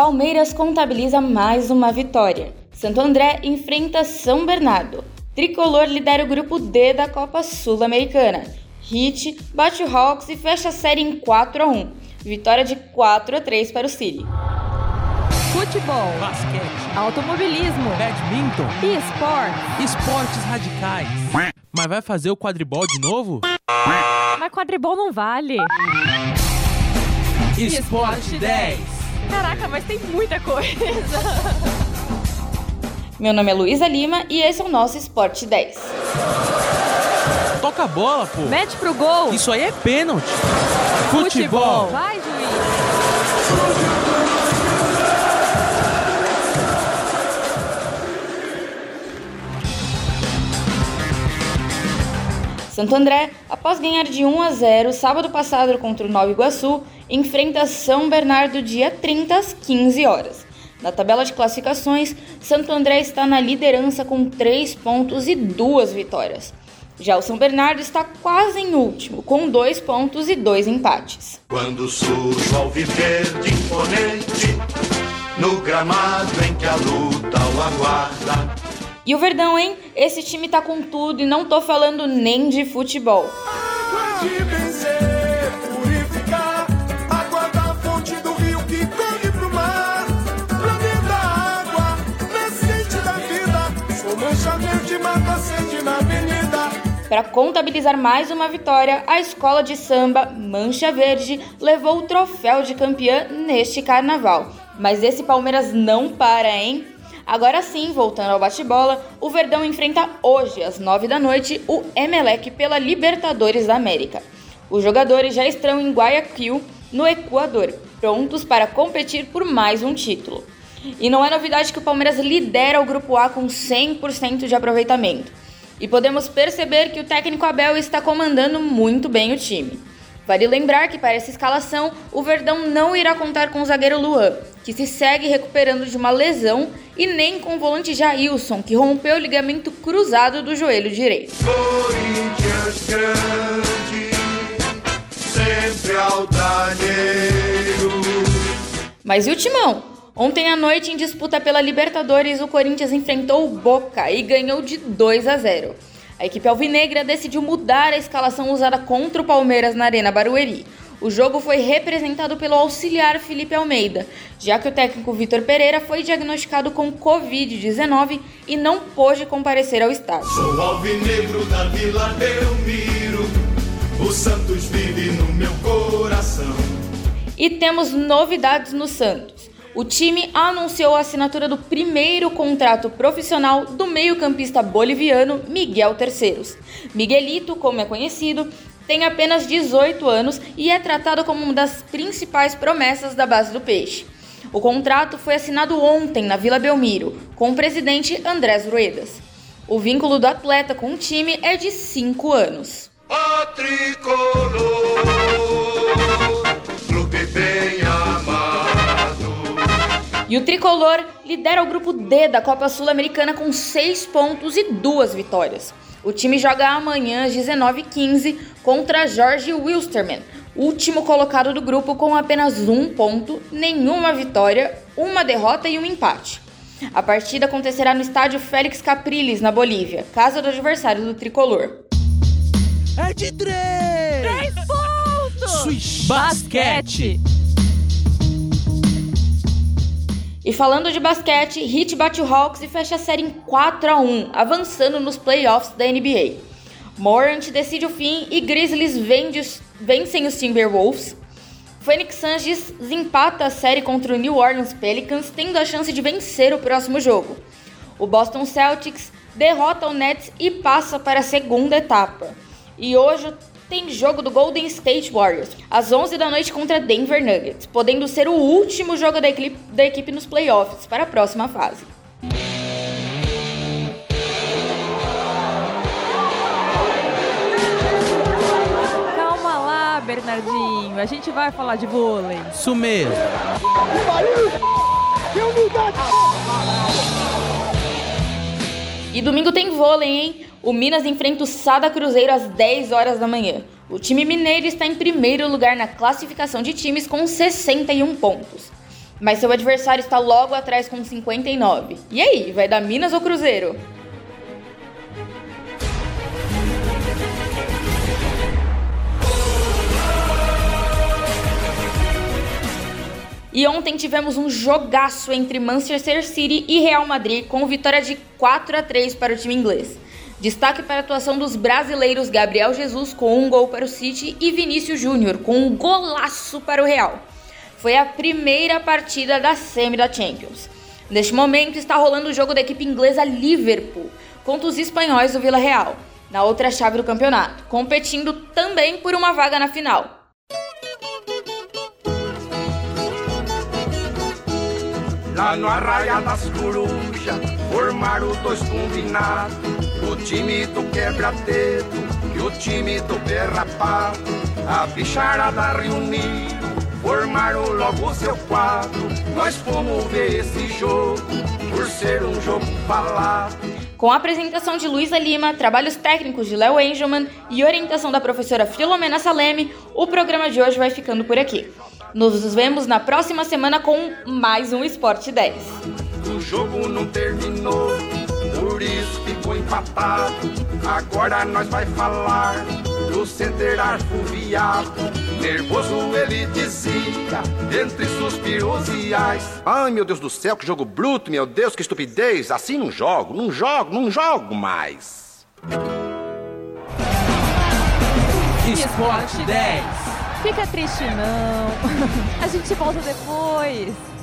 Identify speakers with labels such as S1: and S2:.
S1: Palmeiras contabiliza mais uma vitória. Santo André enfrenta São Bernardo. Tricolor lidera o grupo D da Copa Sul-Americana. Hit bate o Hawks e fecha a série em 4 a 1. Vitória de 4 a 3 para o City.
S2: Futebol,
S3: basquete,
S2: automobilismo,
S3: badminton
S2: e esportes.
S3: esportes radicais. Mas vai fazer o quadribol de novo?
S2: Mas quadribol não vale.
S3: Esporte 10.
S2: Caraca, mas tem muita coisa.
S1: Meu nome é Luísa Lima e esse é o nosso Esporte 10.
S3: Toca a bola, pô.
S2: Mete pro gol.
S3: Isso aí é pênalti. Futebol.
S2: Vai, juiz.
S1: Santo André, após ganhar de 1 a 0 sábado passado contra o Nova Iguaçu, enfrenta São Bernardo dia 30 às 15 horas. Na tabela de classificações, Santo André está na liderança com 3 pontos e 2 vitórias. Já o São Bernardo está quase em último, com 2 pontos e 2 empates.
S4: Quando surge o alviverde imponente, no gramado em que a luta o aguarda.
S1: E o Verdão, hein? Esse time tá com tudo e não tô falando nem de futebol.
S5: Água de benzer, purificar, água da fonte do rio que corre pro mar. Pra dentro da água, nascente da vida, sou mancha verde, mata a sede na avenida.
S1: Para contabilizar mais uma vitória, a escola de samba Mancha Verde levou o troféu de campeã neste carnaval. Mas esse Palmeiras não para, hein? Agora sim, voltando ao bate-bola, o Verdão enfrenta hoje, às 9 da noite, o Emelec pela Libertadores da América. Os jogadores já estão em Guayaquil, no Equador, prontos para competir por mais um título. E não é novidade que o Palmeiras lidera o Grupo A com 100% de aproveitamento. E podemos perceber que o técnico Abel está comandando muito bem o time. Vale lembrar que para essa escalação, o Verdão não irá contar com o zagueiro Luan, que se segue recuperando de uma lesão, e nem com o volante Jailson, que rompeu o ligamento cruzado do joelho direito. Mas e o Timão? Ontem à noite, em disputa pela Libertadores, o Corinthians enfrentou o Boca e ganhou de 2 a 0. A equipe alvinegra decidiu mudar a escalação usada contra o Palmeiras na Arena Barueri. O jogo foi representado pelo auxiliar Felipe Almeida, já que o técnico Vitor Pereira foi diagnosticado com Covid-19 e não pôde comparecer ao estádio.
S4: Sou alvinegro da Vila Belmiro, o Santos vive no meu coração.
S1: E temos novidades no Santos. O time anunciou a assinatura do primeiro contrato profissional do meio-campista boliviano Miguel Terceiros. Miguelito, como é conhecido, tem apenas 18 anos e é tratado como uma das principais promessas da base do Peixe. O contrato foi assinado ontem na Vila Belmiro, com o presidente Andrés Ruedas. O vínculo do atleta com o time é de 5 anos. E o tricolor lidera o grupo D da Copa Sul-Americana com 6 pontos e 2 vitórias. O time joga amanhã às 19h15 contra Jorge Wilstermann, último colocado do grupo com apenas um ponto, nenhuma vitória, uma derrota e um empate. A partida acontecerá no estádio Félix Capriles, na Bolívia, casa do adversário do tricolor.
S3: É de três.
S2: Ponto!
S3: Swish basquete.
S1: E falando de basquete, Heat bate o Hawks e fecha a série em 4 a 1, avançando nos playoffs da NBA. Morant decide o fim e Grizzlies vencem os Timberwolves. Phoenix Suns empata a série contra o New Orleans Pelicans, tendo a chance de vencer o próximo jogo. O Boston Celtics derrota o Nets e passa para a segunda etapa. E hoje tem jogo do Golden State Warriors, às 11 da noite contra Denver Nuggets, podendo ser o último jogo da equipe, da equipe nos playoffs para a próxima fase.
S2: Calma lá, Bernardinho. A gente vai falar de vôlei.
S3: Isso mesmo.
S1: E domingo tem vôlei, hein? O Minas enfrenta o Sada Cruzeiro às 10 horas da manhã. O time mineiro está em primeiro lugar na classificação de times com 61 pontos. mas seu adversário está logo atrás com 59. E aí, vai dar Minas ou Cruzeiro? E ontem tivemos um jogaço entre Manchester City e Real Madrid, com vitória de 4 a 3 para o time inglês. Destaque para a atuação dos brasileiros Gabriel Jesus com um gol para o City e Vinícius Júnior com um golaço para o Real. Foi a primeira partida da semi da Champions. Neste momento está rolando o jogo da equipe inglesa Liverpool contra os espanhóis do Vila Real, na outra chave do campeonato, competindo também por uma vaga na final.
S5: Lá no Arraia das Corujas, formaram dois combinados. O time do quebra-dedo e o time do berrapado. A bicharada reuniu, formaram logo seu quadro. Nós fomos ver esse jogo, por ser um jogo falado.
S1: Com a apresentação de Luísa Lima, trabalhos técnicos de Léo Engelman e orientação da professora Filomena Saleme, o programa de hoje vai ficando por aqui. Nos vemos na próxima semana com mais um Esporte 10.
S5: O jogo não terminou, por isso ficou empatado. Agora nós vai falar do center arfoviado. Nervoso ele dizia, entre suspiros e ais.
S6: Ai, meu Deus do céu, que jogo bruto, meu Deus, que estupidez. Assim não jogo, não jogo, não jogo mais.
S3: Esporte 10.
S2: Fica triste não. A gente volta depois.